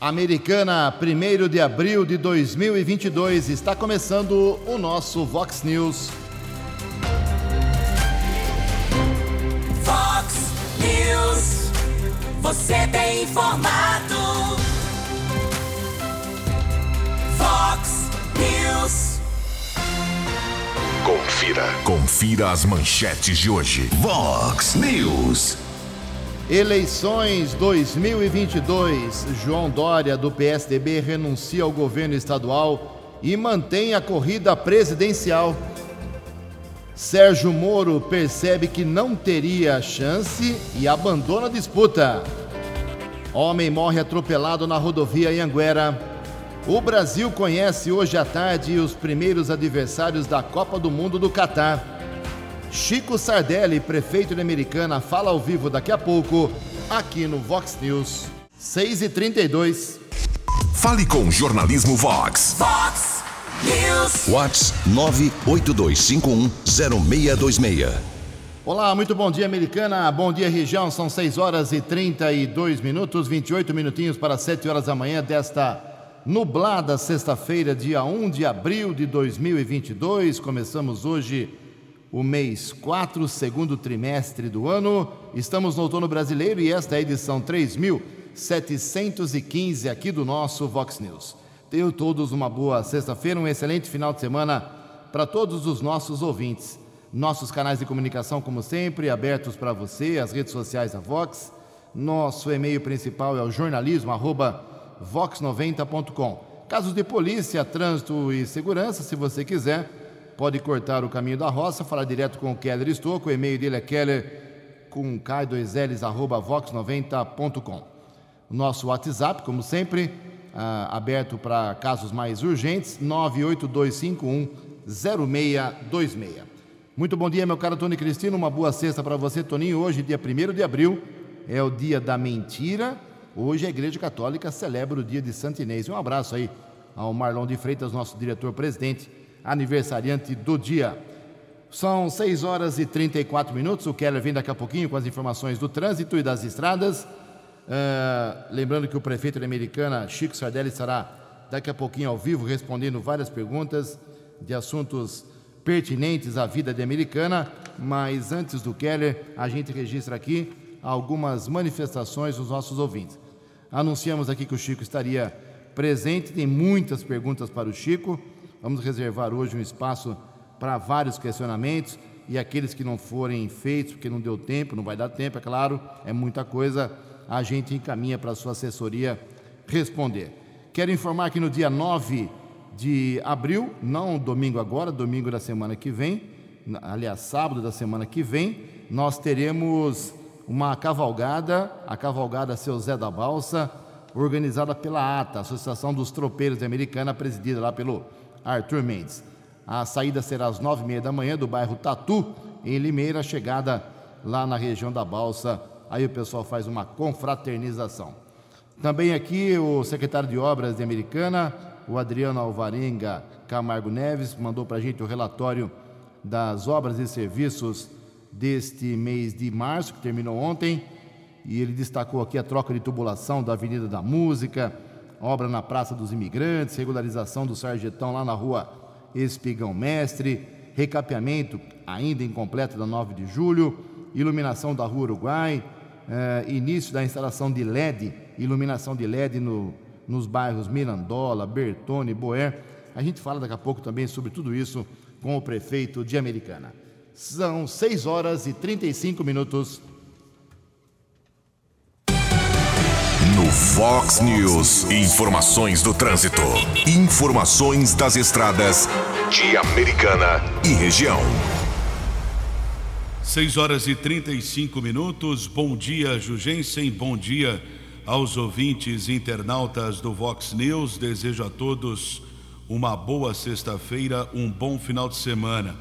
Americana, 1 de abril de 2022, está começando o nosso Vox News. Vox News, você tem informado. Vox News. Confira, confira as manchetes de hoje. Vox News. Eleições 2022. João Dória, do PSDB, renuncia ao governo estadual e mantém a corrida presidencial. Sérgio Moro percebe que não teria chance e abandona a disputa. Homem morre atropelado na rodovia Anguera. O Brasil conhece hoje à tarde os primeiros adversários da Copa do Mundo do Catar. Chico Sardelli, prefeito de Americana, fala ao vivo daqui a pouco, aqui no Vox News. 6 e 32 Fale com o Jornalismo Vox. Vox News. Vox 982510626. Olá, muito bom dia, Americana. Bom dia, região. São 6 horas e 32 minutos, 28 minutinhos para 7 horas da manhã desta nublada sexta-feira, dia 1 de abril de 2022. Começamos hoje o mês 4, segundo trimestre do ano. Estamos no outono brasileiro e esta é a edição 3715 aqui do nosso Vox News. Tenham todos uma boa sexta-feira, um excelente final de semana para todos os nossos ouvintes. Nossos canais de comunicação, como sempre, abertos para você, as redes sociais da Vox. Nosso e-mail principal é o jornalismo@vox90.com. Casos de polícia, trânsito e segurança, se você quiser, pode cortar o caminho da roça, falar direto com o Keller Estouco. O e-mail dele é keller com k2ls arroba vox90.com. Nosso WhatsApp, como sempre, ah, aberto para casos mais urgentes, 982510626. Muito bom dia, meu caro Tony Cristino. Uma boa sexta para você, Toninho. Hoje, dia 1 de abril, é o dia da mentira. Hoje a Igreja Católica celebra o dia de Santo Inês. Um abraço aí ao Marlon de Freitas, nosso diretor-presidente aniversariante do dia. São 6 horas e 34 minutos. O Keller vem daqui a pouquinho com as informações do trânsito e das estradas. Uh, lembrando que o prefeito de Americana, Chico Sardelli, estará daqui a pouquinho ao vivo respondendo várias perguntas de assuntos pertinentes à vida de Americana. Mas antes do Keller, a gente registra aqui algumas manifestações dos nossos ouvintes. Anunciamos aqui que o Chico estaria presente, tem muitas perguntas para o Chico. Vamos reservar hoje um espaço para vários questionamentos e aqueles que não forem feitos, porque não deu tempo, não vai dar tempo, é claro, é muita coisa, a gente encaminha para a sua assessoria responder. Quero informar que no dia 9 de abril, não domingo agora, domingo da semana que vem, aliás, sábado da semana que vem, nós teremos uma cavalgada, a cavalgada Seu Zé da Balsa, organizada pela ATA, Associação dos Tropeiros Americana, presidida lá pelo Arthur Mendes. A saída será às nove e meia da manhã do bairro Tatu, em Limeira, chegada lá na região da Balsa. Aí o pessoal faz uma confraternização. Também aqui o secretário de Obras de Americana, o Adriano Alvarenga Camargo Neves, mandou para a gente o relatório das obras e serviços deste mês de março, que terminou ontem, e ele destacou aqui a troca de tubulação da Avenida da Música, obra na Praça dos Imigrantes, regularização do Sarjetão lá na rua Espigão Mestre, recapeamento ainda incompleto da 9 de julho, iluminação da rua Uruguai, eh, início da instalação de LED, iluminação de LED no, nos bairros Mirandola, Bertone, Boer. A gente fala daqui a pouco também sobre tudo isso com o prefeito de Americana. São 6 horas e 35 minutos. Fox News, informações do trânsito, informações das estradas de Americana e região. 6 horas e 35 minutos. Bom dia, Jugensen. Bom dia aos ouvintes internautas do Vox News. Desejo a todos uma boa sexta-feira, um bom final de semana.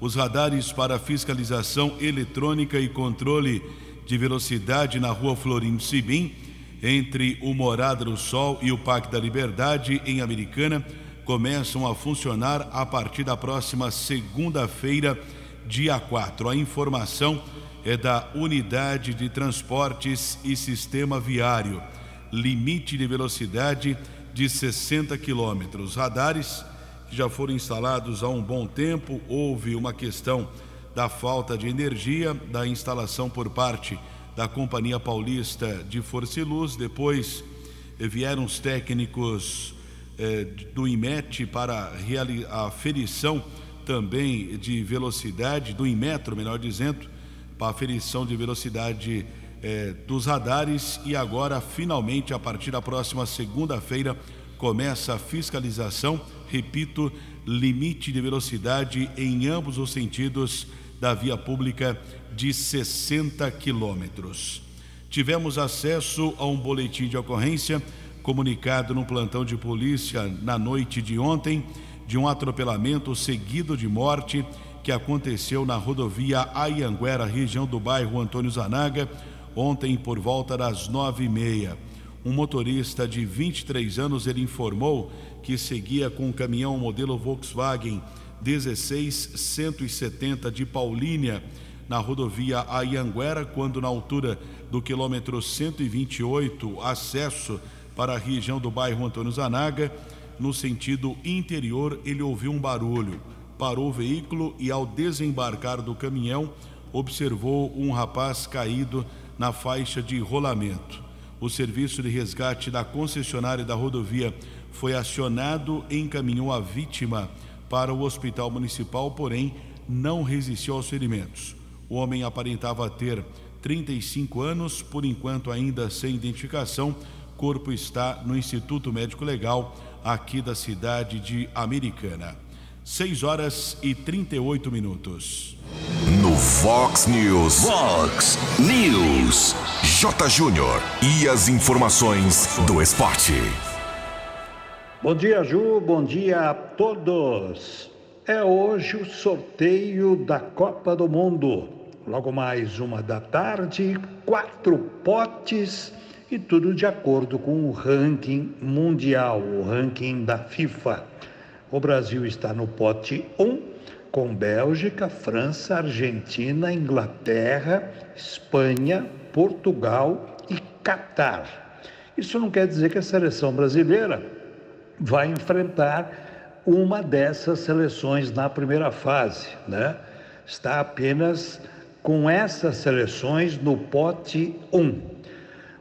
Os radares para fiscalização eletrônica e controle de velocidade na rua Florindo Sibim entre o Morada do Sol e o Parque da Liberdade, em Americana, começam a funcionar a partir da próxima segunda-feira, dia 4. A informação é da Unidade de Transportes e Sistema Viário. limite de velocidade de 60 quilômetros. Radares que já foram instalados há um bom tempo, houve uma questão da falta de energia, da instalação por parte da Companhia Paulista de Força e Luz, depois eh, vieram os técnicos eh, do IMET para a aferição também de velocidade, do Inmetro, melhor dizendo, para a aferição de velocidade eh, dos radares. E agora, finalmente, a partir da próxima segunda-feira, começa a fiscalização, repito, limite de velocidade em ambos os sentidos da via pública de 60 quilômetros. Tivemos acesso a um boletim de ocorrência comunicado no plantão de polícia na noite de ontem de um atropelamento seguido de morte que aconteceu na rodovia Ayanguera, região do bairro Antônio Zanaga, ontem por volta das nove e meia. Um motorista de 23 anos ele informou que seguia com um caminhão modelo Volkswagen 16170 de Paulínia na rodovia Ayanguera, quando na altura do quilômetro 128, acesso para a região do bairro Antônio Zanaga, no sentido interior, ele ouviu um barulho. Parou o veículo e, ao desembarcar do caminhão, observou um rapaz caído na faixa de rolamento. O serviço de resgate da concessionária da rodovia foi acionado e encaminhou a vítima para o hospital municipal, porém não resistiu aos ferimentos. O homem aparentava ter 35 anos, por enquanto ainda sem identificação corpo está no Instituto Médico Legal aqui da cidade de Americana. 6 horas e 38 minutos. No Fox News. Fox News. J. Júnior. E as informações do esporte. Bom dia, Ju. Bom dia a todos. É hoje o sorteio da Copa do Mundo. Logo mais uma da tarde, quatro potes e tudo de acordo com o ranking mundial, o ranking da FIFA. O Brasil está no pote 1, com Bélgica, França, Argentina, Inglaterra, Espanha, Portugal e Catar. Isso não quer dizer que a seleção brasileira vai enfrentar uma dessas seleções na primeira fase, né? Está apenas com essas seleções no pote 1.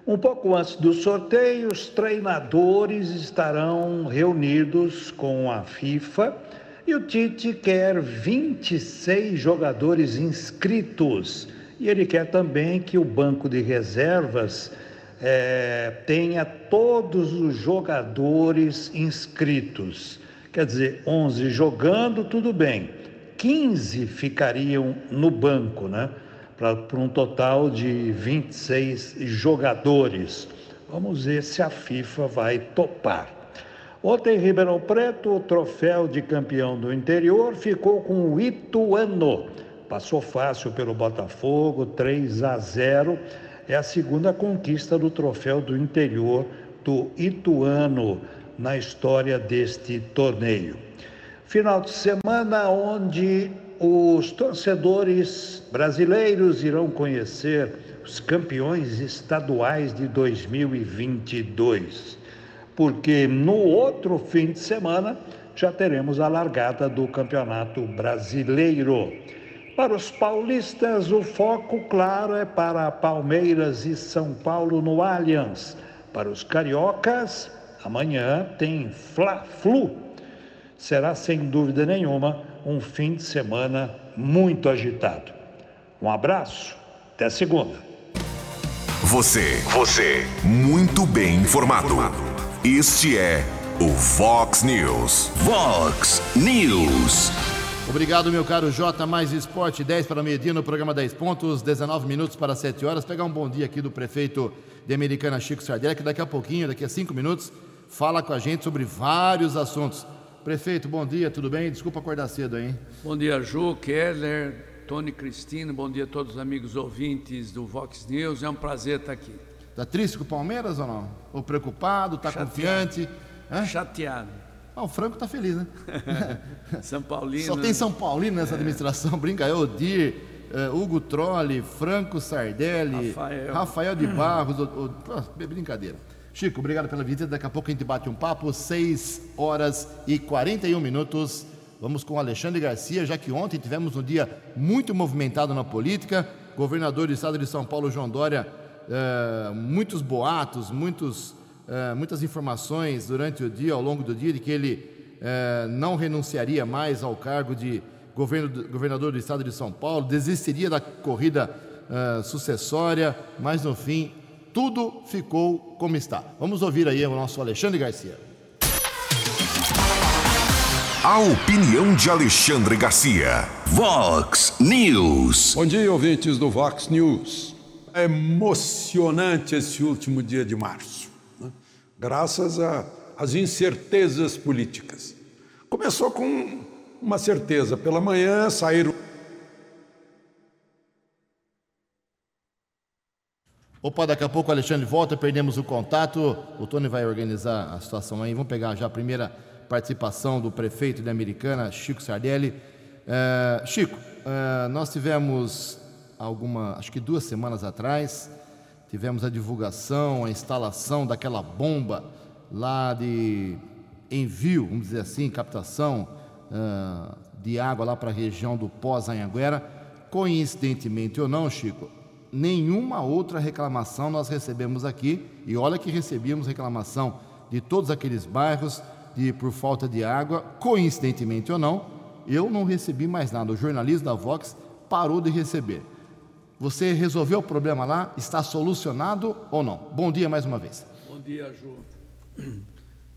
Um pouco antes do sorteio, os treinadores estarão reunidos com a FIFA e o Tite quer 26 jogadores inscritos. E ele quer também que o banco de reservas é, tenha todos os jogadores inscritos. Quer dizer, 11 jogando, tudo bem. 15 ficariam no banco, né? para um total de 26 jogadores. Vamos ver se a FIFA vai topar. Ontem em Ribeirão Preto, o troféu de campeão do interior ficou com o Ituano. Passou fácil pelo Botafogo, 3 a 0. É a segunda conquista do troféu do interior do Ituano na história deste torneio. Final de semana onde os torcedores brasileiros irão conhecer os campeões estaduais de 2022, porque no outro fim de semana já teremos a largada do Campeonato Brasileiro. Para os paulistas, o foco, claro, é para Palmeiras e São Paulo no Allianz. Para os cariocas, amanhã tem Fla-Flu. Será, sem dúvida nenhuma, um fim de semana muito agitado. Um abraço, até segunda. Você, você, muito bem informado. Este é o Fox News. Fox News. Obrigado, meu caro J. Mais Esporte, 10 para meio-dia no programa 10 pontos, 19 minutos para 7 horas. Pegar um bom dia aqui do prefeito de Americana, Chico Sardelli, que daqui a pouquinho, daqui a 5 minutos, fala com a gente sobre vários assuntos. Prefeito, bom dia, tudo bem? Desculpa acordar cedo, hein? Bom dia, Ju, Keller, Tony Cristina, bom dia a todos os amigos ouvintes do Vox News. É um prazer estar aqui. Tá triste com o Palmeiras ou não? Ou preocupado, tá Chateado. confiante? Hã? Chateado. Ah, o Franco tá feliz, né? São Paulino. Só tem São Paulino nessa administração, brinca aí, Odir, eh, Hugo Trolli, Franco Sardelli, Rafael. Rafael de Barros, o, o- ah, brincadeira. Chico, obrigado pela visita. Daqui a pouco a gente bate um papo, 6 horas e 41 minutos. Vamos com Alexandre Garcia, já que ontem tivemos um dia muito movimentado na política. Governador do estado de São Paulo, João Dória, eh, muitos boatos, muitos, eh, muitas informações durante o dia, ao longo do dia, de que ele eh, não renunciaria mais ao cargo de governo, governador do estado de São Paulo, desistiria da corrida sucessória, mas no fim tudo ficou como está. Vamos ouvir aí o nosso Alexandre Garcia. A opinião de Alexandre Garcia. Vox News. Bom dia, ouvintes do Vox News. É emocionante esse último dia de março, né? graças às incertezas políticas. Começou com uma certeza: pela manhã saíram. Opa, daqui a pouco o Alexandre volta, perdemos o contato. O Tony vai organizar a situação aí. Vamos pegar já a primeira participação do prefeito de Americana, Chico Sardelli. É, Chico, é, nós tivemos alguma, acho que duas semanas atrás, tivemos a divulgação, a instalação daquela bomba lá de envio, vamos dizer assim, captação uh, de água lá para a região do Pós-Anhanguera. Coincidentemente ou não, Chico, nenhuma outra reclamação nós recebemos aqui, e olha que recebíamos reclamação de todos aqueles bairros de, por falta de água, coincidentemente ou não, eu não recebi mais nada. O jornalismo da Vox parou de receber. Você resolveu o problema lá? Está solucionado ou não? Bom dia mais uma vez. Bom dia, Ju.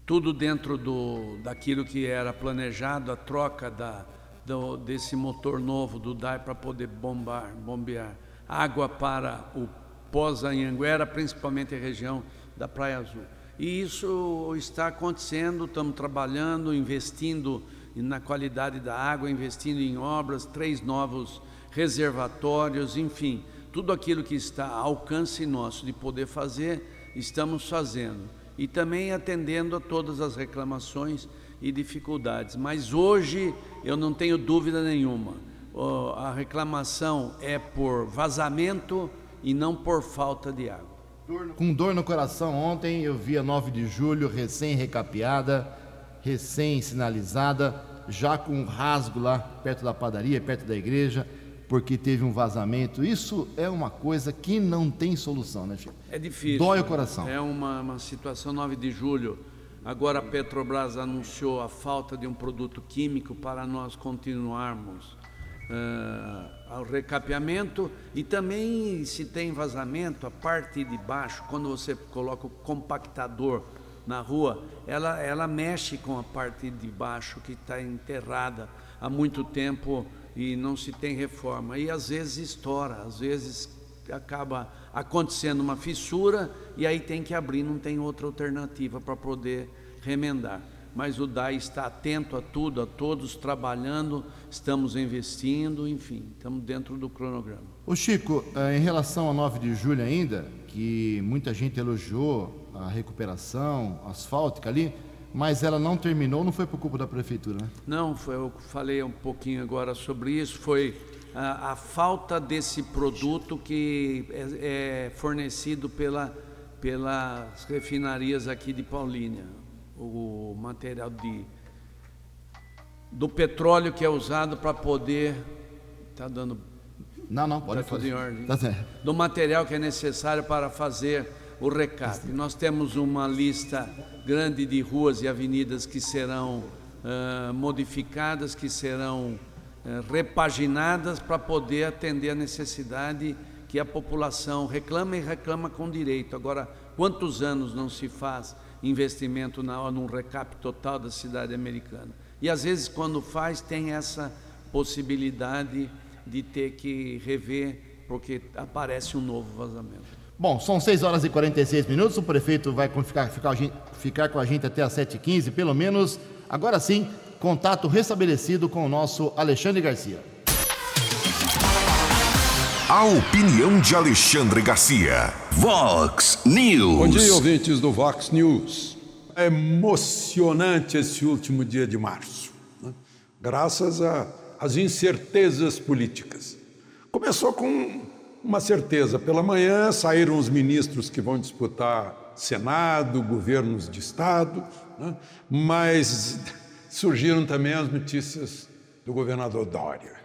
Tudo dentro do, daquilo que era planejado, a troca da, do, desse motor novo do DAI para poder bombar, bombear água para o pós-Anhanguera, principalmente a região da Praia Azul. E isso está acontecendo, estamos trabalhando, investindo na qualidade da água, investindo em obras, três novos reservatórios, enfim, tudo aquilo que está ao alcance nosso de poder fazer, estamos fazendo. E também atendendo a todas as reclamações e dificuldades. Mas hoje eu não tenho dúvida nenhuma, a reclamação é por vazamento e não por falta de água com dor no coração ontem, eu vi a 9 de julho recém-recapeada, recém-sinalizada, já com um rasgo lá perto da padaria, perto da igreja, porque teve um vazamento. Isso é uma coisa que não tem solução, né, Chico? É difícil. Dói o coração. É uma, uma situação 9 de julho. Agora a Petrobras anunciou a falta de um produto químico para nós continuarmos uh, ao recapeamento e também se tem vazamento, a parte de baixo, quando você coloca o compactador na rua, ela, ela mexe com a parte de baixo que está enterrada há muito tempo e não se tem reforma. E às vezes estoura, às vezes acaba acontecendo uma fissura e aí tem que abrir, não tem outra alternativa para poder remendar mas o DAI está atento a tudo, a todos, trabalhando, estamos investindo, enfim, estamos dentro do cronograma. O Chico, eh, em relação ao 9 de julho ainda, que muita gente elogiou a recuperação asfáltica ali, mas ela não terminou, não foi por culpa da prefeitura, né? Não, foi, eu falei um pouquinho agora sobre isso, foi a, a falta desse produto que é, é fornecido pela, pelas refinarias aqui de Paulínia o material de, do petróleo que é usado para poder. Está dando. Não, não, pode tá fazer. Tudo em ordem. Tá certo. Do material que é necessário para fazer o recap. Nós temos uma lista grande de ruas e avenidas que serão uh, modificadas, que serão uh, repaginadas para poder atender a necessidade que a população reclama e reclama com direito. Agora, quantos anos não se faz investimento na, num recap total da cidade americana. E às vezes, quando faz, tem essa possibilidade de ter que rever, porque aparece um novo vazamento. Bom, são 6 horas e 46 minutos. O prefeito vai ficar, ficar, ficar com a gente até as 7h15, pelo menos. Agora sim, contato restabelecido com o nosso Alexandre Garcia. A opinião de Alexandre Garcia. Vox News. Bom dia, ouvintes do Vox News. É emocionante esse último dia de março, né? graças às incertezas políticas. Começou com uma certeza: pela manhã saíram os ministros que vão disputar Senado, governos de Estado, né? mas surgiram também as notícias do governador Dória.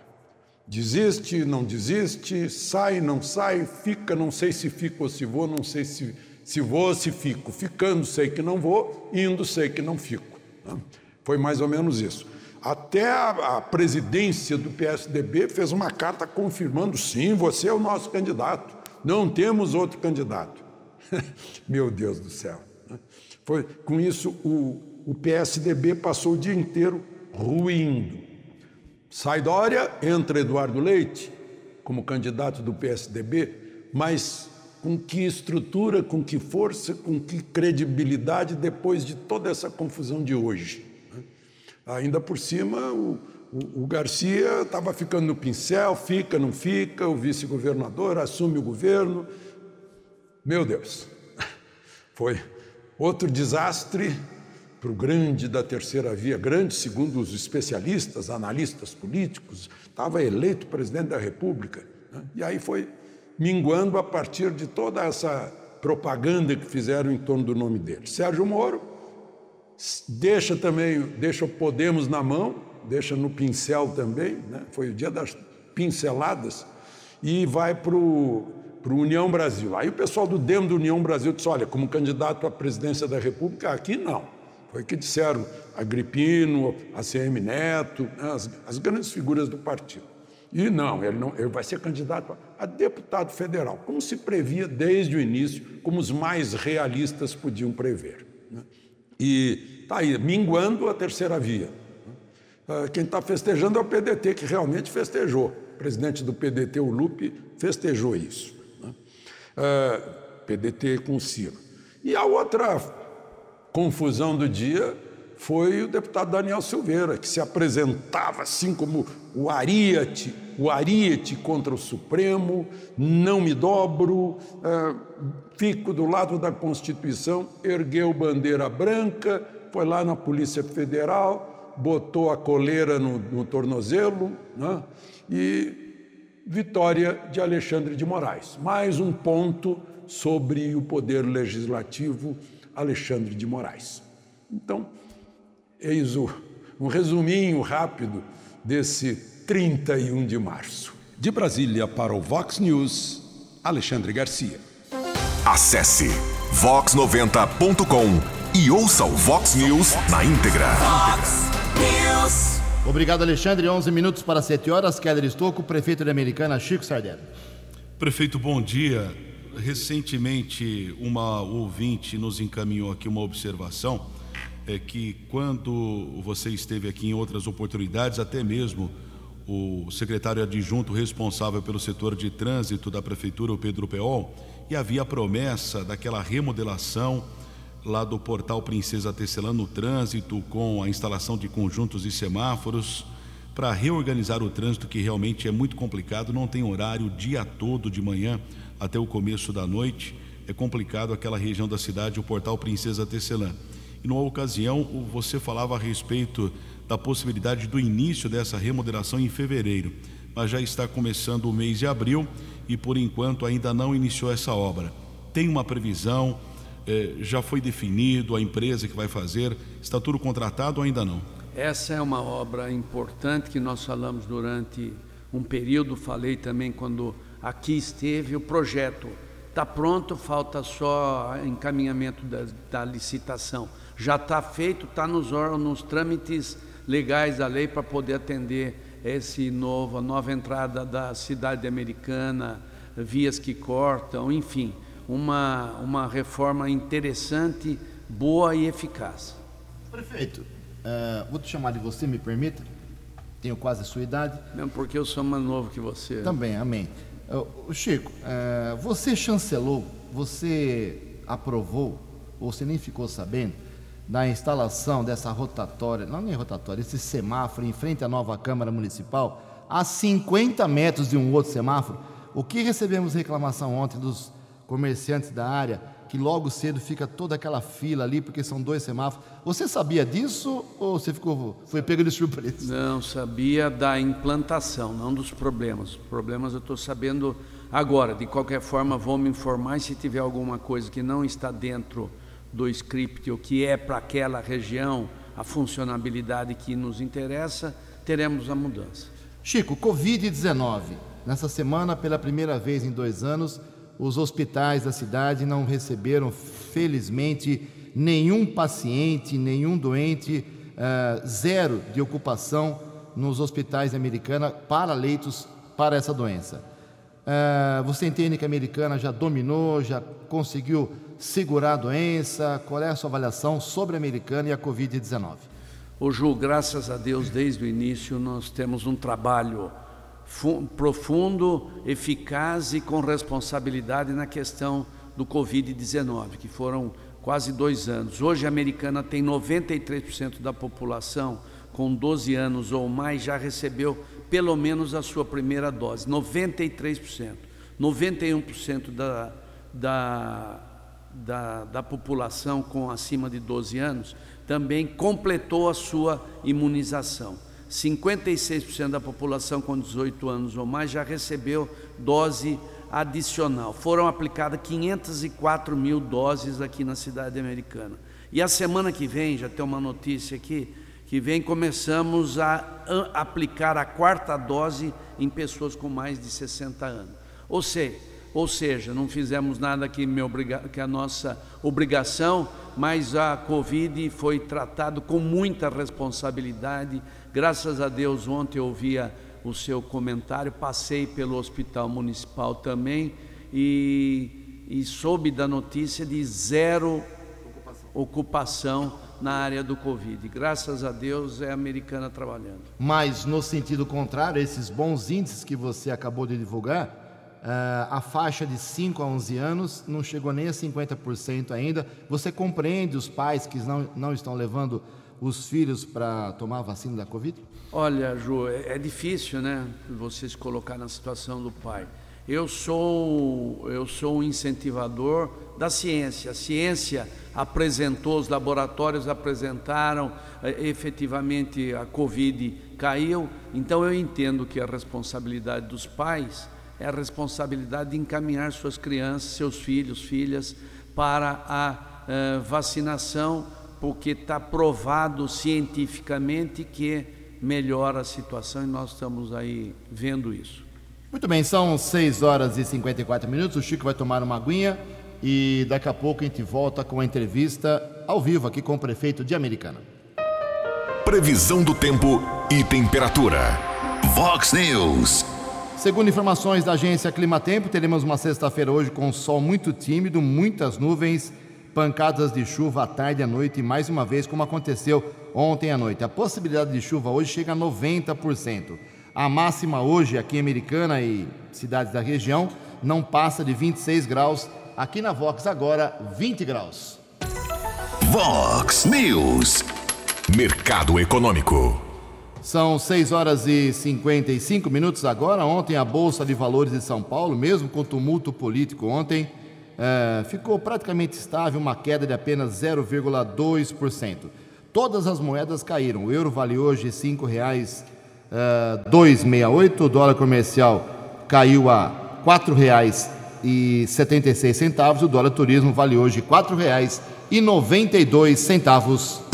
Desiste, não desiste, sai, não sai, fica, não sei se fico ou se vou, não sei se, se vou ou se fico. Ficando, sei que não vou, indo, sei que não fico. Né? Foi mais ou menos isso. Até a, presidência do PSDB fez uma carta confirmando: sim, você é o nosso candidato, não temos outro candidato. Meu Deus do céu. Né? Foi, com isso, o, o PSDB passou o dia inteiro ruindo. Sai Dória, entra Eduardo Leite como candidato do PSDB, mas com que estrutura, com que força, com que credibilidade depois de toda essa confusão de hoje. Ainda por cima, o, o, o Garcia estava ficando no pincel, fica, não fica, o vice-governador assume o governo. Meu Deus, foi outro desastre para o grande da terceira via, grande segundo os especialistas, analistas políticos, estava eleito presidente da República. Né? E aí foi minguando a partir de toda essa propaganda que fizeram em torno do nome dele. Sérgio Moro deixa também, deixa o Podemos na mão, deixa no pincel também, né? foi o dia das pinceladas, e vai para o União Brasil. Aí o pessoal do DEM do União Brasil disse: olha, como candidato à presidência da República, aqui não. Foi que disseram Agripino, ACM Neto, né, as, as grandes figuras do partido. E não ele, não, ele vai ser candidato a deputado federal, como se previa desde o início, como os mais realistas podiam prever. Né? E está aí, minguando a terceira via. Né? Quem está festejando é o PDT, que realmente festejou. O presidente do PDT, o Lupe, festejou isso. Né? PDT com Ciro. E a outra confusão do dia foi o deputado Daniel Silveira, que se apresentava assim como o ariete, o ariete contra o Supremo, não me dobro, é, fico do lado da Constituição, ergueu bandeira branca, foi lá na Polícia Federal, botou a coleira no, no tornozelo, né? e vitória de Alexandre de Moraes. Mais um ponto sobre o poder legislativo Alexandre de Moraes. Então, eis o, um resuminho rápido desse 31 de março. De Brasília para o Vox News, Alexandre Garcia. Acesse vox90.com e ouça o Vox News na íntegra. Vox News. Obrigado, Alexandre. 11 minutos para 7 horas. Keller Estocco, prefeito de Americana, Chico Sardelli. Prefeito, bom dia recentemente uma ouvinte nos encaminhou aqui uma observação é que quando você esteve aqui em outras oportunidades, até mesmo o secretário adjunto responsável pelo setor de trânsito da prefeitura, o Pedro Peol, e havia a promessa daquela remodelação lá do portal Princesa Tecelã no trânsito, com a instalação de conjuntos e semáforos, para reorganizar o trânsito, que realmente é muito complicado, não tem horário o dia todo de manhã até o começo da noite. É complicado aquela região da cidade, o portal Princesa Tecelã. E numa ocasião, você falava a respeito da possibilidade do início dessa remodelação em fevereiro, mas já está começando o mês de abril e por enquanto ainda não iniciou essa obra. Tem uma previsão, eh, já foi definido a empresa que vai fazer, está tudo contratado ou ainda não? Essa é uma obra importante que nós falamos durante um período, falei também quando aqui esteve o projeto. Está pronto, falta só encaminhamento da, da licitação. Já está feito, está nos, nos trâmites legais da lei para poder atender esse novo, a nova entrada da cidade americana, vias que cortam, enfim, uma, uma reforma interessante, boa e eficaz. Prefeito, uh, vou te chamar de você, me permita? Tenho quase a sua idade. Não, porque eu sou mais novo que você. Também, amém. O Chico, é, você chancelou, você aprovou, ou você nem ficou sabendo, da instalação dessa rotatória, não nem rotatória, esse semáforo em frente à nova Câmara Municipal, a 50 metros de um outro semáforo. O que recebemos reclamação ontem dos comerciantes da área que logo cedo fica toda aquela fila ali, porque são dois semáforos. Você sabia disso ou você ficou, foi pego de surpresa? Não, sabia da implantação, não dos problemas. Os problemas eu estou sabendo Agora, de qualquer forma, vou me informar e se tiver alguma coisa que não está dentro do script, o que é para aquela região, a funcionabilidade que nos interessa, teremos a mudança. Chico, Covid-19. Nessa semana, pela primeira vez em dois anos, os hospitais da cidade não receberam, felizmente, nenhum paciente, nenhum doente, uh, zero de ocupação nos hospitais americanos para leitos para essa doença. Uh, você entende que a americana já dominou, já conseguiu segurar a doença? Qual é a sua avaliação sobre a americana e a Covid-19? Ô Ju, graças a Deus, desde o início nós temos um trabalho profundo, eficaz e com responsabilidade na questão do Covid-19, que foram quase dois anos. Hoje a americana tem 93% da população com 12 anos ou mais já recebeu pelo menos a sua primeira dose, 93%. 91% da, da, da, da população com acima de 12 anos também completou a sua imunização. 56% da população com 18 anos ou mais já recebeu dose adicional. Foram aplicadas 504 mil doses aqui na cidade americana. E a semana que vem, já tem uma notícia aqui, que vem começamos a aplicar a quarta dose em pessoas com mais de 60 anos. Ou seja, ou seja, não fizemos nada que, me obriga, que a nossa obrigação, mas a Covid foi tratado com muita responsabilidade. Graças a Deus, ontem eu ouvia o seu comentário, passei pelo hospital municipal também e, e soube da notícia de zero ocupação na área do Covid. Graças a Deus é a americana trabalhando. Mas no sentido contrário, esses bons índices que você acabou de divulgar, a faixa de 5 a 11 anos não chegou nem a 50% ainda. Você compreende os pais que não, não estão levando os filhos para tomar a vacina da Covid? Olha, Ju, é, é difícil, né? Você se colocar na situação do pai. Eu sou, eu sou um incentivador da ciência. A ciência apresentou, os laboratórios apresentaram, eh, efetivamente a Covid caiu. Então eu entendo que a responsabilidade dos pais é a responsabilidade de encaminhar suas crianças, seus filhos, filhas, para a uh, vacinação, porque está provado cientificamente que melhora a situação e nós estamos aí vendo isso. Muito bem, são 6 horas e 54 minutos. O Chico vai tomar uma aguinha e daqui a pouco a gente volta com a entrevista ao vivo aqui com o prefeito de Americana. Previsão do tempo e temperatura. Vox News. Segundo informações da agência Climatempo, teremos uma sexta-feira hoje com sol muito tímido, muitas nuvens, pancadas de chuva à tarde e à noite, e mais uma vez, como aconteceu ontem à noite. A possibilidade de chuva hoje chega a 90%. A máxima hoje, aqui em Americana e cidades da região, não passa de 26 graus. Aqui na Vox, agora, 20 graus. Vox News. Mercado Econômico. São 6 horas e 55 minutos agora. Ontem a Bolsa de Valores de São Paulo, mesmo com tumulto político ontem, é, ficou praticamente estável, uma queda de apenas 0,2%. Todas as moedas caíram. O euro vale hoje R$ 5,268, o dólar comercial caiu a R$ 4,76, o dólar turismo vale hoje R$ 4,92.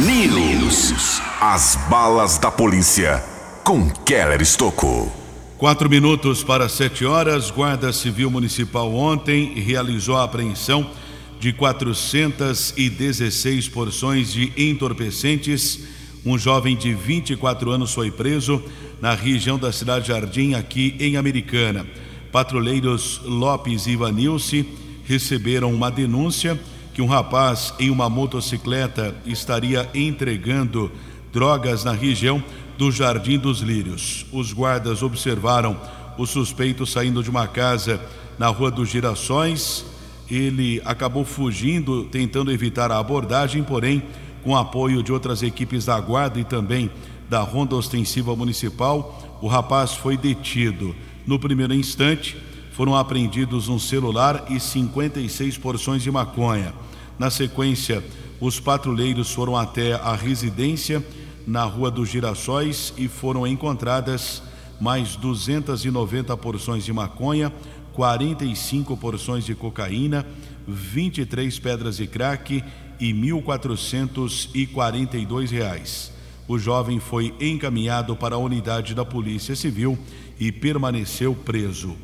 News. As balas da polícia com Keller Estocou. Quatro minutos para sete horas. Guarda Civil Municipal ontem realizou a apreensão de 416 porções de entorpecentes. Um jovem de 24 anos foi preso na região da Cidade Jardim, aqui em Americana. Patrulheiros Lopes e Ivanilce receberam uma denúncia que um rapaz em uma motocicleta estaria entregando drogas na região do Jardim dos Lírios. Os guardas observaram o suspeito saindo de uma casa na Rua dos Girassóis. Ele acabou fugindo, tentando evitar a abordagem, porém, com apoio de outras equipes da Guarda e também da Ronda Ostensiva Municipal, o rapaz foi detido. No primeiro instante, foram apreendidos um celular e 56 porções de maconha. Na sequência, os patrulheiros foram até a residência na Rua dos Girassóis e foram encontradas mais 290 porções de maconha, 45 porções de cocaína, 23 pedras de crack e R$ 1.442. O jovem foi encaminhado para a unidade da Polícia Civil e permaneceu preso.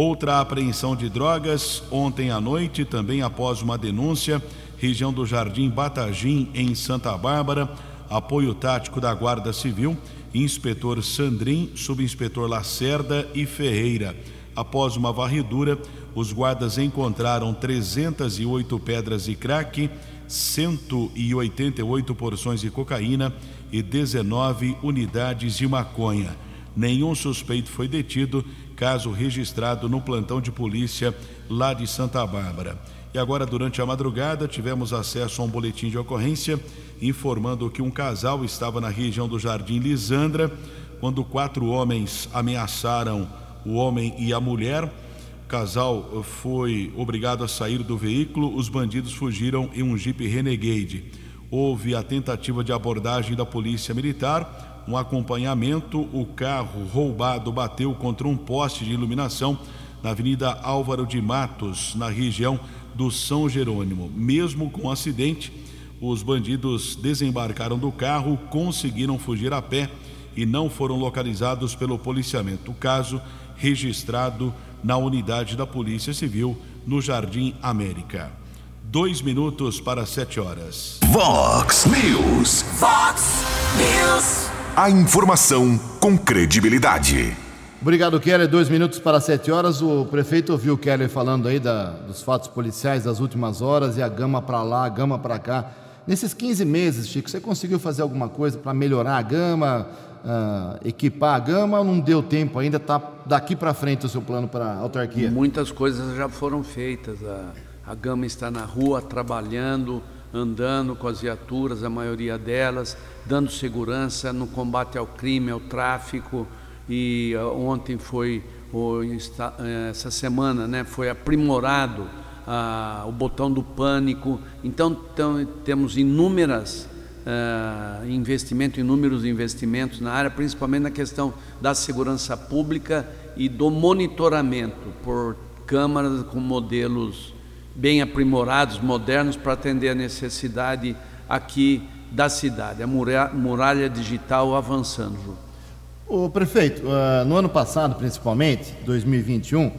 Outra apreensão de drogas ontem à noite, também após uma denúncia, região do Jardim Batagim, em Santa Bárbara, apoio tático da Guarda Civil, inspetor Sandrin, subinspetor Lacerda e Ferreira. Após uma varredura, os guardas encontraram 308 pedras de crack, 188 porções de cocaína e 19 unidades de maconha. Nenhum suspeito foi detido, caso registrado no plantão de polícia lá de Santa Bárbara. E agora, durante a madrugada, tivemos acesso a um boletim de ocorrência informando que um casal estava na região do Jardim Lisandra quando quatro homens ameaçaram o homem e a mulher. O casal foi obrigado a sair do veículo, os bandidos fugiram em um Jeep Renegade. Houve a tentativa de abordagem da Polícia Militar, um acompanhamento, o carro roubado bateu contra um poste de iluminação na Avenida Álvaro de Matos, na região do São Jerônimo. Mesmo com o acidente, os bandidos desembarcaram do carro, conseguiram fugir a pé e não foram localizados pelo policiamento. O caso registrado na unidade da Polícia Civil no Jardim América. Dois minutos para sete horas. Vox News. Vox News. A informação com credibilidade. Obrigado, Keller. Dois minutos para sete horas. O prefeito ouviu o Keller falando aí da, dos fatos policiais das últimas horas e a gama para lá, a gama para cá. Nesses 15 meses, Chico, você conseguiu fazer alguma coisa para melhorar a gama, uh, equipar a gama ou não deu tempo ainda? Está daqui para frente o seu plano para a autarquia? Muitas coisas já foram feitas. A, a gama está na rua trabalhando, andando com as viaturas, a maioria delas, dando segurança no combate ao crime, ao tráfico e uh, ontem foi, eh, essa semana, né, foi aprimorado uh, o botão do pânico. Então, temos inúmeras uh, investimento, inúmeros investimentos na área, principalmente na questão da segurança pública e do monitoramento por câmaras com modelos bem aprimorados, modernos, para atender a necessidade aqui da cidade. A muralha, digital avançando, Ju. Prefeito, uh, no ano passado, principalmente, 2021, uh,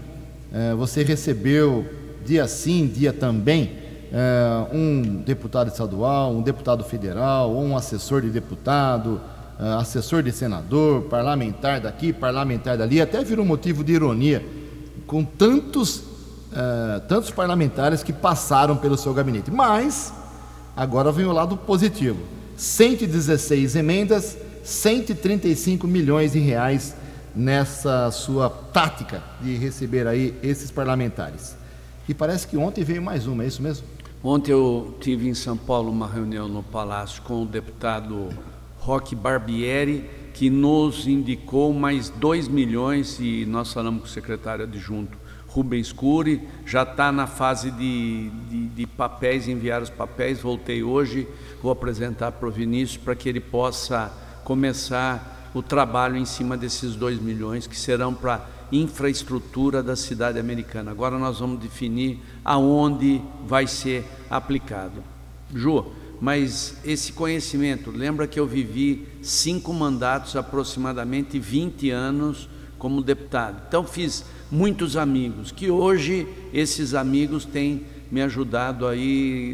eh, você recebeu dia sim, dia também, uh, um deputado estadual, um deputado federal, um assessor de deputado, assessor de senador, parlamentar daqui, parlamentar dali, até virou motivo de ironia, com tantos, tantos parlamentares que passaram pelo seu gabinete. Mas, agora vem o lado positivo: 116 emendas 135 milhões de reais nessa sua tática de receber aí esses parlamentares. E parece que ontem veio mais uma, é isso mesmo? Ontem eu tive em São Paulo uma reunião no Palácio com o deputado Roque Barbieri, que nos indicou mais 2 milhões, e nós falamos com o secretário adjunto Rubens Cury, já está na fase de, de, de, papéis, enviar os papéis, voltei hoje, vou apresentar para o Vinícius para que ele possa começar o trabalho em cima desses 2 milhões que serão para infraestrutura da cidade americana. Agora nós vamos definir aonde vai ser aplicado. Ju, mas esse conhecimento, lembra que eu vivi cinco mandatos, aproximadamente 20 anos como deputado. Então fiz muitos amigos, que hoje esses amigos têm me ajudado aí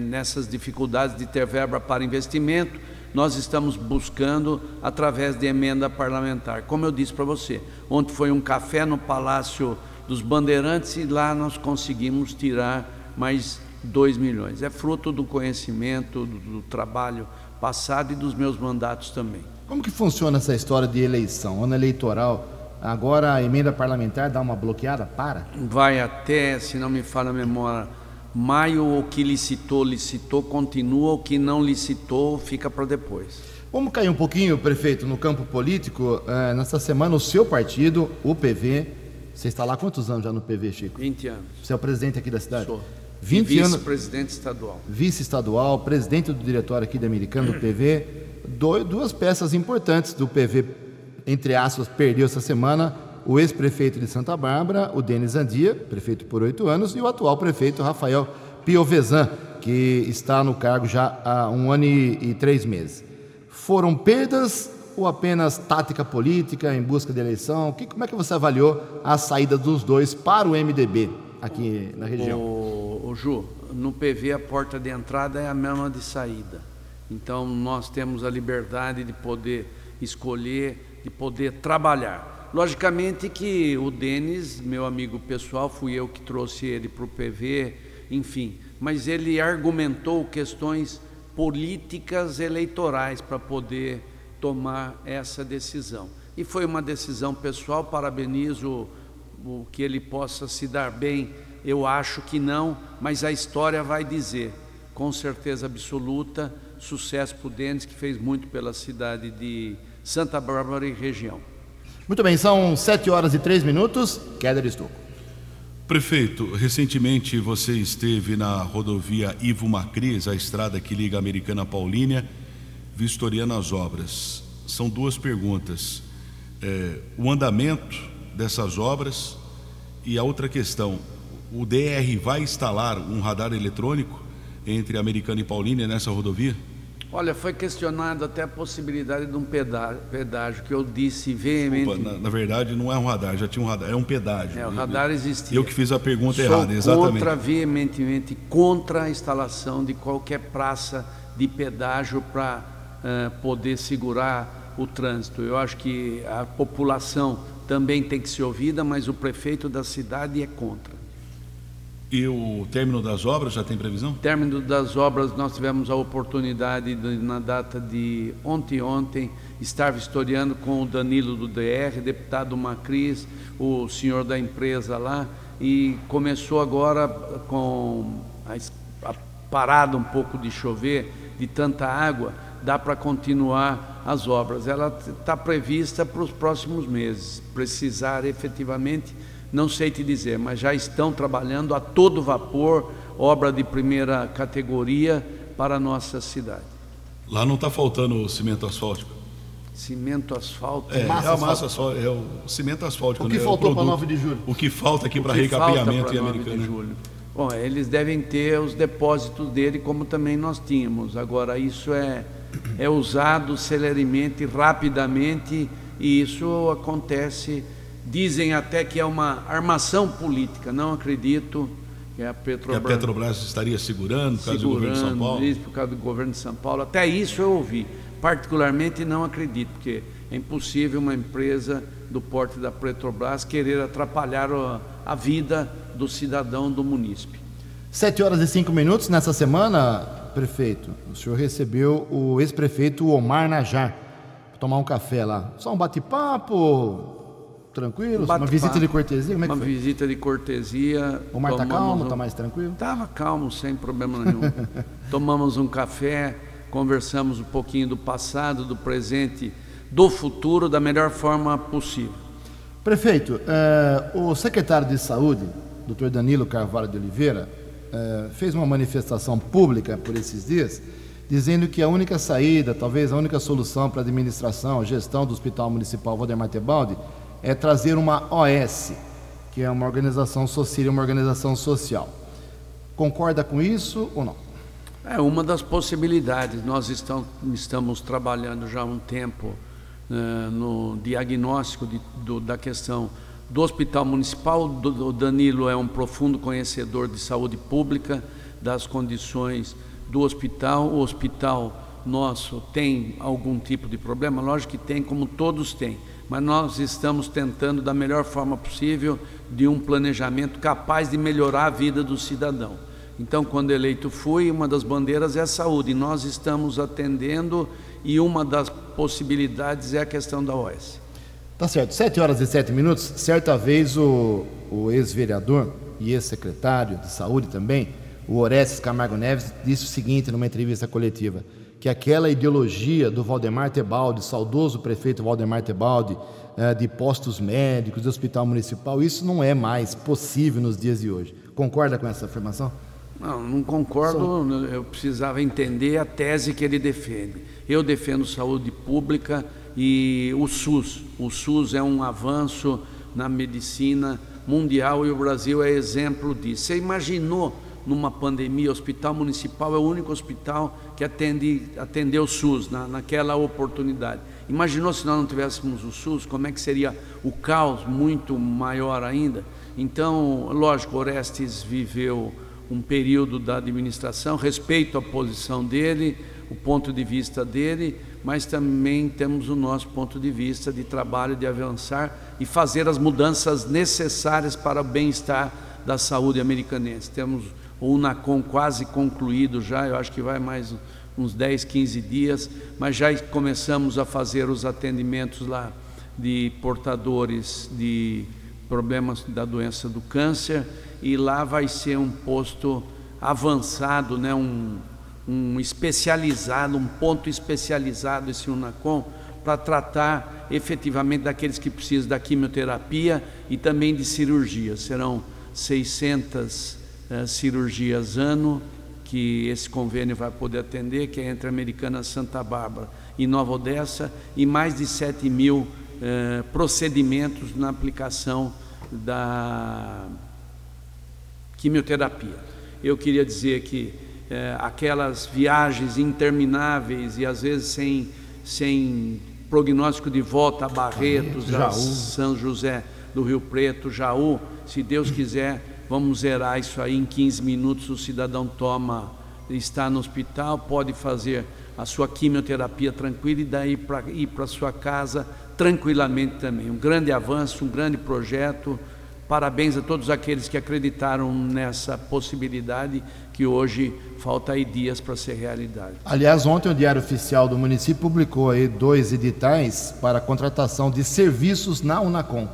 nessas dificuldades de ter verba para investimento nós estamos buscando através de emenda parlamentar. Como eu disse para você, ontem foi um café no Palácio dos Bandeirantes e lá nós conseguimos tirar mais 2 milhões. É fruto do conhecimento, do, do trabalho passado e dos meus mandatos também. Como que funciona essa história de eleição, ano eleitoral? Agora a emenda parlamentar dá uma bloqueada? Para? Vai até, se não me falha a memória, Maio, o que licitou, licitou, continua, o que não licitou, fica para depois. Vamos cair um pouquinho, prefeito, no campo político. É, nessa semana, o seu partido, o PV, você está lá há quantos anos já no PV, Chico? 20 anos. Você é o presidente aqui da cidade? Sou. 20 vice anos. Vice-presidente estadual. Vice-estadual, presidente do diretório aqui da Americano do PV. duas peças importantes do PV, entre aspas, perdeu essa semana o ex-prefeito de Santa Bárbara, o Denis Andia, prefeito por oito anos, e o atual prefeito Rafael Piovesan, que está no cargo já há um ano e, três meses. Foram perdas ou apenas tática política em busca de eleição? Que, como é que você avaliou a saída dos dois para o MDB aqui na região? O, o Ju, no PV a porta de entrada é a mesma de saída. Então nós temos a liberdade de poder escolher, de poder trabalhar. Logicamente que o Denis, meu amigo pessoal, fui eu que trouxe ele para o PV, enfim, mas ele argumentou questões políticas eleitorais para poder tomar essa decisão. E foi uma decisão pessoal, parabenizo o que ele possa se dar bem, eu acho que não, mas a história vai dizer, com certeza absoluta, sucesso para o Denis, que fez muito pela cidade de Santa Bárbara e região. Muito bem, são 7 horas e 3 minutos. Keller Estouco. Prefeito, recentemente você esteve na rodovia Ivo Macris, a estrada que liga a Americana Paulínia, vistoriando as obras. São duas perguntas. É, o andamento dessas obras e a outra questão: o DR vai instalar um radar eletrônico entre Americana e Paulínia nessa rodovia? Olha, foi questionado até a possibilidade de um pedágio, que eu disse veementemente. na, na, verdade, não é um radar, já tinha um radar, é um pedágio. É, o radar existia. Eu que fiz a pergunta Sou errada, exatamente. contra, veementemente, contra a instalação de qualquer praça de pedágio para uh, eh, poder segurar o trânsito. Eu acho que a população também tem que ser ouvida, mas o prefeito da cidade é contra. E o término das obras já tem previsão? Término das obras, nós tivemos a oportunidade de, na data de ontem ontem estar vistoriando com o Danilo do DR, deputado Macris, o senhor da empresa lá, e começou agora com a, a parada um pouco de chover, de tanta água, dá para continuar as obras. Ela está prevista para os próximos meses, precisar efetivamente não sei te dizer, mas já estão trabalhando a todo vapor, obra de primeira categoria para a nossa cidade. Lá não está faltando cimento asfáltico? Cimento asfáltico? É, massa é a massa asfáltico, é o cimento asfáltico. O que né? faltou para 9 de julho? O que falta aqui para recapeamento e americano? De julho. Bom, eles devem ter os depósitos dele, como também nós tínhamos. Agora, isso é, é usado celeremente, rapidamente, e isso acontece Dizem até que é uma armação política, não acredito que a Petrobras, que a Petrobras estaria segurando por causa do governo de São Paulo. Isso, por causa do governo de São Paulo. Até isso eu ouvi. Particularmente não acredito, porque é impossível uma empresa do porte da Petrobras querer atrapalhar a vida do cidadão do munícipe. Sete horas e cinco minutos nessa semana, prefeito. O senhor recebeu o ex-prefeito Omar Najar para tomar um café lá. Só um bate-papo, tranquilo? Uma visita de cortesia? Como é uma foi? visita de cortesia. O mar está calmo, está um... mais tranquilo? Estava calmo, sem problema nenhum. Tomamos um café, conversamos um pouquinho do passado, do presente, do futuro, da melhor forma possível. Prefeito, eh, o secretário de Saúde, doutor Danilo Carvalho de Oliveira, eh, fez uma manifestação pública por esses dias, dizendo que a única saída, talvez a única solução para a administração, a gestão do Hospital Municipal Valdemar Tebaldi é trazer uma OS, que é uma organização social, uma organização social. Concorda com isso ou não? É uma das possibilidades. Nós estamos, estamos trabalhando já há um tempo uh, no diagnóstico de, do, da questão do Hospital Municipal. O Danilo é um profundo conhecedor de saúde pública, das condições do hospital. O hospital nosso tem algum tipo de problema? Lógico que tem, como todos têm mas nós estamos tentando da melhor forma possível de um planejamento capaz de melhorar a vida do cidadão. Então, quando eleito fui, uma das bandeiras é a saúde. Nós estamos atendendo e uma das possibilidades é a questão da OS. Tá certo. Sete horas e sete minutos. Certa vez o, o ex-vereador e ex-secretário de saúde também, o Orestes Camargo Neves, disse o seguinte numa entrevista coletiva que aquela ideologia do Valdemar Tebaldi, saudoso prefeito Valdemar Tebaldi, eh, de postos médicos, de hospital municipal, isso não é mais possível nos dias de hoje. Concorda com essa afirmação? Não, não concordo. Eu precisava entender a tese que ele defende. Eu defendo saúde pública e o SUS. O SUS é um avanço na medicina mundial e o Brasil é exemplo disso. Você imaginou numa pandemia, o hospital municipal é o único hospital que atende, atendeu o SUS na, naquela oportunidade. Imaginou se nós não tivéssemos o SUS, como é que seria o caos muito maior ainda? Então, lógico, Orestes viveu um período da administração, respeito a posição dele, o ponto de vista dele, mas também temos o nosso ponto de vista de trabalho, de avançar e fazer as mudanças necessárias para o bem-estar da saúde americanense. Temos o UNACOM quase concluído já, eu acho que vai mais uns 10, 15 dias, mas já começamos a fazer os atendimentos lá de portadores de problemas da doença do câncer e lá vai ser um posto avançado, né, um, um especializado, um ponto especializado esse UNACOM para tratar efetivamente daqueles que precisam da quimioterapia e também de cirurgia. Serão 600 eh, cirurgias ano que esse convênio vai poder atender, que é entre a Americana Santa Bárbara e Nova Odessa, e mais de 7 mil eh, procedimentos na aplicação da quimioterapia. Eu queria dizer que eh, aquelas viagens intermináveis e às vezes sem, sem prognóstico de volta a Barretos, a São José do Rio Preto, Jaú, se Deus quiser, vamos zerar isso aí em 15 minutos. O cidadão toma, está no hospital, pode fazer a sua quimioterapia tranquila e daí ir para sua casa tranquilamente também. Um grande avanço, um grande projeto. Parabéns a todos aqueles que acreditaram nessa possibilidade que hoje falta aí dias para ser realidade. Aliás, ontem o Diário Oficial do município publicou aí dois editais para a contratação de serviços na Unacom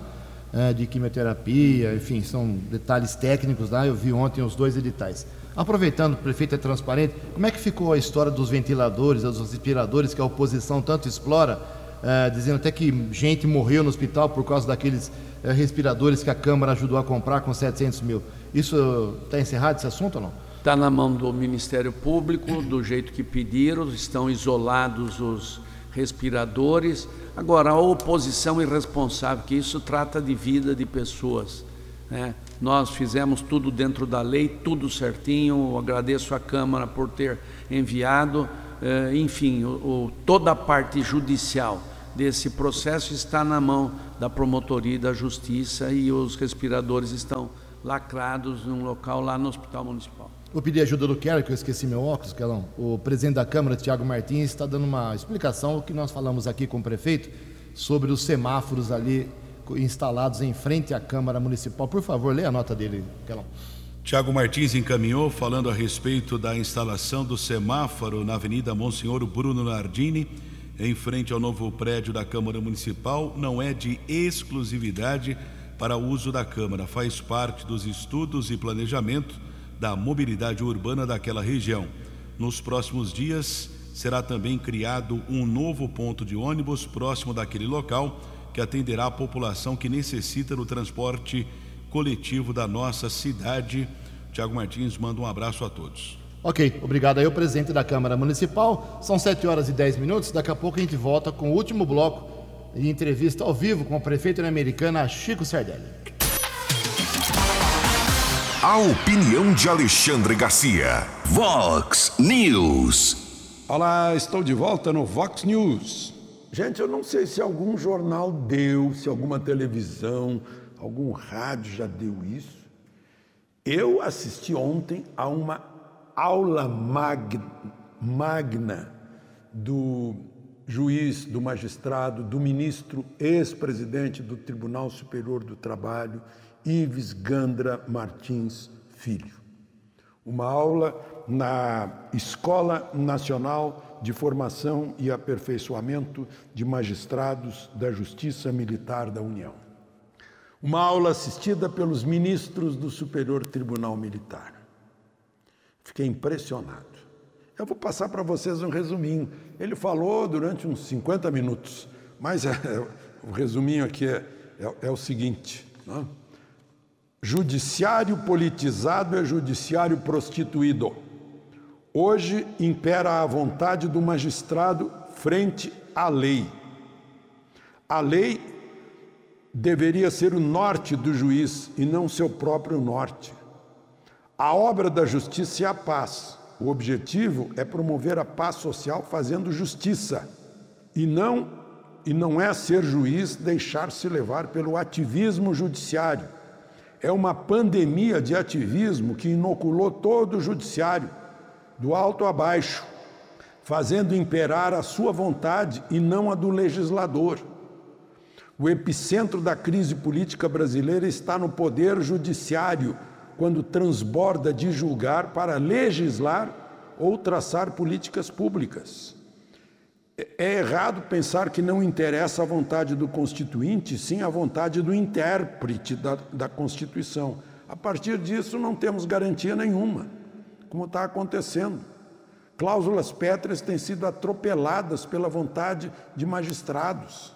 de quimioterapia, enfim, são detalhes técnicos lá. Eu vi ontem os dois editais. Aproveitando, o prefeito é transparente, como é que ficou a história dos ventiladores, dos respiradores que a oposição tanto explora, é, dizendo até que gente morreu no hospital por causa daqueles é, respiradores que a Câmara ajudou a comprar com 700 mil. Isso está encerrado esse assunto ou não? Está na mão do Ministério Público, do jeito que pediram, estão isolados os respiradores. Agora, a oposição irresponsável, que isso trata de vida de pessoas. Né? Nós fizemos tudo dentro da lei, tudo certinho. agradeço à Câmara por ter enviado. Eh, enfim, o, o, toda a parte judicial desse processo está na mão da promotoria e da justiça e os respiradores estão lacrados num local lá no Hospital Municipal. Vou pedir ajuda do Kelly, que eu esqueci meu óculos, Kelão. O presidente da Câmara, Tiago Martins, está dando uma explicação do que nós falamos aqui com o prefeito sobre os semáforos ali instalados em frente à Câmara Municipal. Por favor, leia a nota dele, Kelão. Tiago Martins encaminhou falando a respeito da instalação do semáforo na Avenida Monsenhor Bruno Nardini, em frente ao novo prédio da Câmara Municipal. Não é de exclusividade para uso da Câmara, faz parte dos estudos e planejamento da mobilidade urbana daquela região. Nos próximos dias, será também criado um novo ponto de ônibus próximo daquele local que atenderá a população que necessita do transporte coletivo da nossa cidade. Tiago Martins manda um abraço a todos. Ok, obrigado aí, o presidente da Câmara Municipal. São 7 horas e 10 minutos. Daqui a pouco a gente volta com o último bloco de entrevista ao vivo com o prefeito americana Chico Sardelli. A opinião de Alexandre Garcia. Vox News. Olá, estou de volta no Vox News. Gente, eu não sei se algum jornal deu, se alguma televisão, algum rádio já deu isso. Eu assisti ontem a uma aula mag, magna do juiz, do magistrado, do ministro, ex-presidente do Tribunal Superior do Trabalho Ives Gandra Martins Filho. Uma aula na Escola Nacional de Formação e Aperfeiçoamento de Magistrados da Justiça Militar da União. Uma aula assistida pelos ministros do Superior Tribunal Militar. Fiquei impressionado. Eu vou passar para vocês um resuminho. Ele falou durante uns 50 minutos, mas é, o resuminho aqui é, é, é o seguinte. Não? Judiciário politizado é judiciário prostituído. Hoje impera a vontade do magistrado frente à lei. A lei deveria ser o norte do juiz e não seu próprio norte. A obra da justiça é a paz. O objetivo é promover a paz social fazendo justiça e não e não é ser juiz deixar-se levar pelo ativismo judiciário. É uma pandemia de ativismo que inoculou todo o judiciário, do alto a baixo, fazendo imperar a sua vontade e não a do legislador. O epicentro da crise política brasileira está no poder judiciário, quando transborda de julgar para legislar ou traçar políticas públicas. É errado pensar que não interessa a vontade do constituinte, sim a vontade do intérprete da, da Constituição. A partir disso, não temos garantia nenhuma, como está acontecendo. Cláusulas pétreas têm sido atropeladas pela vontade de magistrados.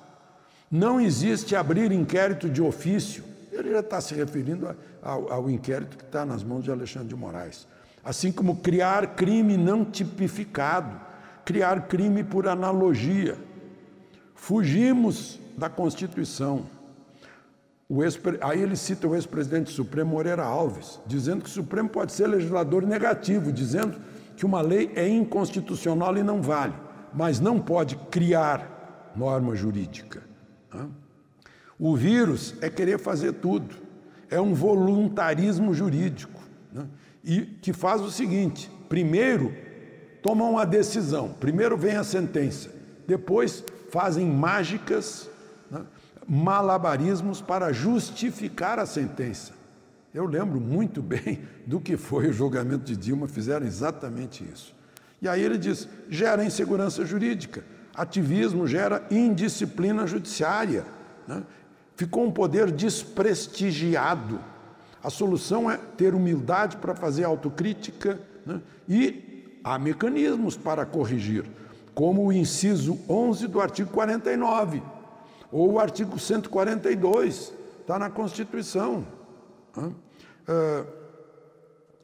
Não existe abrir inquérito de ofício. Ele já está se referindo ao, ao inquérito que está nas mãos de Alexandre de Moraes. Assim como criar crime não tipificado, criar crime por analogia. Fugimos da Constituição. Aí ele cita o ex-presidente Supremo Moreira Alves, dizendo que o Supremo pode ser legislador negativo, dizendo que uma lei é inconstitucional e não vale, mas não pode criar norma jurídica. O vírus é querer fazer tudo, é um voluntarismo jurídico, né? e que faz o seguinte: primeiro tomam uma decisão, primeiro vem a sentença, depois fazem mágicas, né? malabarismos para justificar a sentença. Eu lembro muito bem do que foi o julgamento de Dilma, fizeram exatamente isso. E aí ele diz: gera insegurança jurídica, ativismo gera indisciplina judiciária. Né? Ficou um poder desprestigiado. A solução é ter humildade para fazer autocrítica né? e há mecanismos para corrigir, como o inciso 11 do artigo 49 ou o artigo 142, está na Constituição. Uh,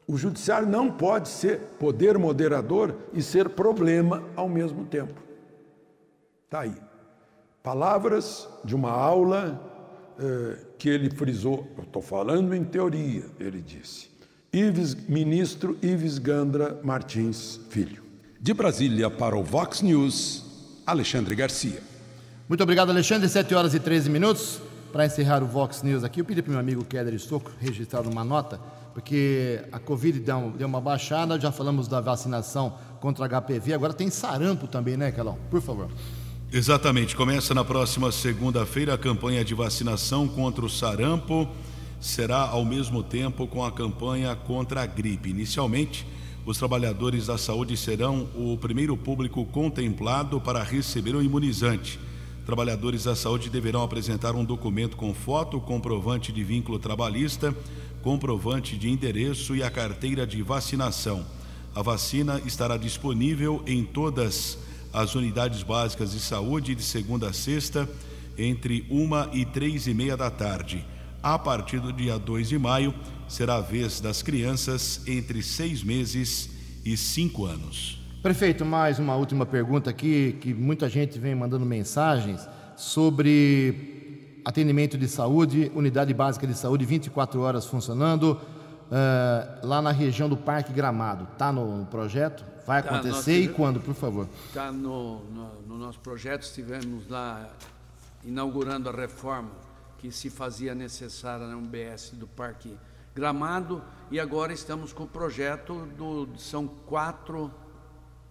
o judiciário não pode ser poder moderador e ser problema ao mesmo tempo. Está aí. Palavras de uma aula uh, que ele frisou, eu estou falando em teoria, ele disse. Ives, ministro Ives Gandra Martins Filho. De Brasília para o Vox News, Alexandre Garcia. Muito obrigado, Alexandre. 7 horas e 13 minutos. Para encerrar o Vox News aqui, eu pedi para o meu amigo Keller Estocco registrar uma nota, porque a Covid deu, deu uma baixada, já falamos da vacinação contra HPV, agora tem sarampo também, né, Calão? Por favor. Exatamente, começa na próxima segunda-feira a campanha de vacinação contra o sarampo, será ao mesmo tempo com a campanha contra a gripe. Inicialmente, os trabalhadores da saúde serão o primeiro público contemplado para receber o imunizante. Trabalhadores da saúde deverão apresentar um documento com foto, comprovante de vínculo trabalhista, comprovante de endereço e a carteira de vacinação. A vacina estará disponível em todas as unidades básicas de saúde de segunda a sexta, entre uma e três e meia da tarde. A partir do dia 2 de maio, será a vez das crianças entre seis meses e cinco anos. Prefeito, mais uma última pergunta aqui, que muita gente vem mandando mensagens sobre atendimento de saúde, unidade básica de saúde, 24 horas funcionando, uh, lá na região do Parque Gramado. Está no projeto? Vai tá, acontecer tivemos, e quando, por favor? Está no, no, no nosso projeto, estivemos lá inaugurando a reforma que se fazia necessária no UBS do Parque Gramado e agora estamos com o projeto do são quatro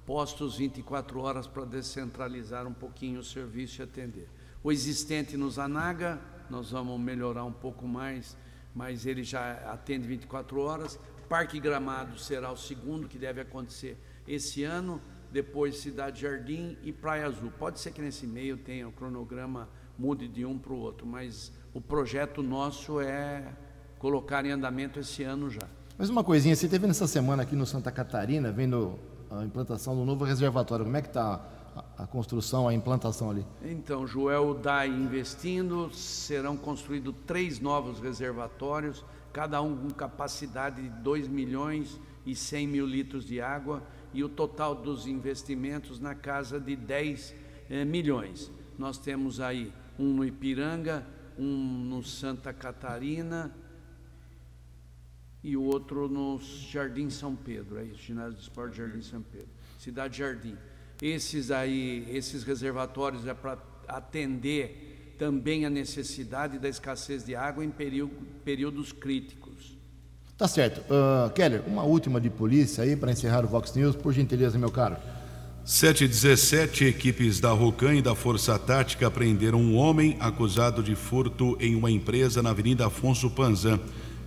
postos 24 horas para descentralizar um pouquinho o serviço e atender. O existente no Zanaga, nós vamos melhorar um pouco mais, mas ele já atende 24 horas. Parque Gramado será o segundo que deve acontecer esse ano, depois Cidade Jardim e Praia Azul. Pode ser que nesse meio tenha o cronograma mude de um para o outro, mas o projeto nosso é colocar em andamento esse ano já. Mas uma coisinha, você teve nessa semana aqui no Santa Catarina, vendo a implantação do novo reservatório. Como é que está a, a, construção, a implantação ali? Então, Joel DAI investindo, serão construídos três novos reservatórios cada um com capacidade de 2 milhões e 100 mil litros de água e o total dos investimentos na casa de 10 eh, milhões. Nós temos aí um no Ipiranga, um no Santa Catarina e o outro no Jardim São Pedro, é isso, ginásio de esporte Jardim São Pedro, Cidade Jardim. Esses aí, esses reservatórios é para atender também a necessidade da escassez de água em período, períodos críticos. Tá certo. Uh, Keller, uma última de polícia aí para encerrar o Vox News, por gentileza, meu caro. 717 equipes da Rocan e da Força Tática prenderam um homem acusado de furto em uma empresa na Avenida Afonso Panzan.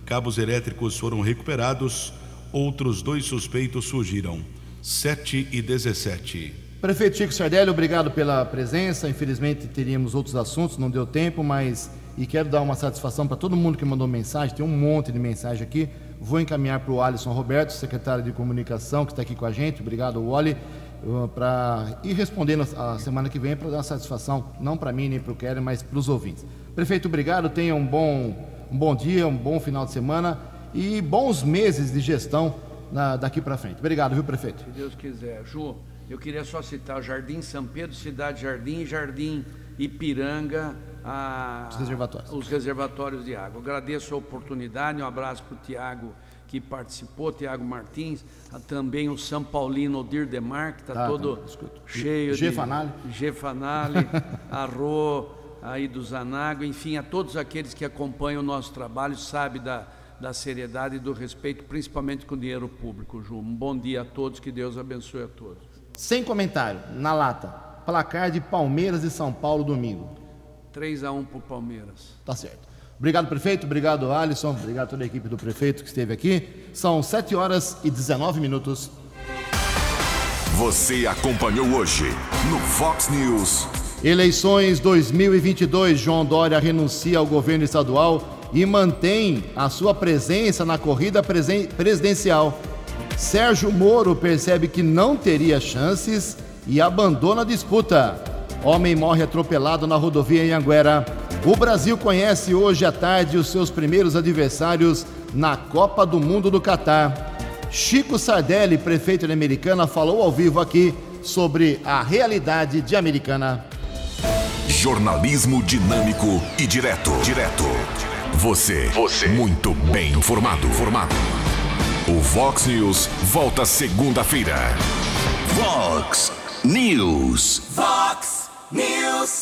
Cabos elétricos foram recuperados, outros dois suspeitos fugiram. 7 e 17. Prefeito Chico Sardelli, obrigado pela presença. Infelizmente teríamos outros assuntos, não deu tempo, mas e quero dar uma satisfação para todo mundo que mandou mensagem. Tem um monte de mensagem aqui. Vou encaminhar para o Alisson Roberto, secretário de comunicação, que está aqui com a gente. Obrigado, Wally para ir respondendo a semana que vem para dar satisfação, não para mim nem para o Keller, mas para os ouvintes. Prefeito, obrigado, tenha um bom, um bom dia, um bom final de semana e bons meses de gestão na, daqui para frente. Obrigado, viu, prefeito? Se Deus quiser. Ju, eu queria só citar o Jardim São Pedro, Cidade Jardim e Jardim Ipiranga, a, os, reservatórios. os reservatórios de água. agradeço a oportunidade, um abraço para o Tiago que participou, Tiago Martins, também o São Paulino Odir Demar, que está ah, todo tá, cheio G. de... Fanale. G. Fanale, a Rô, aí do Zanago, enfim, a todos aqueles que acompanham o nosso trabalho, sabe da, da seriedade e do respeito, principalmente com o dinheiro público, Ju. Um bom dia a todos, que Deus abençoe a todos. Sem comentário, na lata, placar de Palmeiras e São Paulo domingo. 3 a 1 para o Palmeiras. Tá certo. Obrigado, prefeito. Obrigado, Alisson. Obrigado a toda a equipe do prefeito que esteve aqui. São 7 horas e 19 minutos. Você acompanhou hoje no Fox News. Eleições 2022. João Dória renuncia ao governo estadual e mantém a sua presença na corrida presidencial. Sérgio Moro percebe que não teria chances e abandona a disputa. Homem morre atropelado na rodovia em Anguera. O Brasil conhece hoje à tarde os seus primeiros adversários na Copa do Mundo do Catar. Chico Sardelli, prefeito de Americana, falou ao vivo aqui sobre a realidade de Americana. Jornalismo dinâmico e direto. Direto. Você. Você. Muito bem informado. Formado. O Vox News volta segunda-feira. Vox News. Vox News.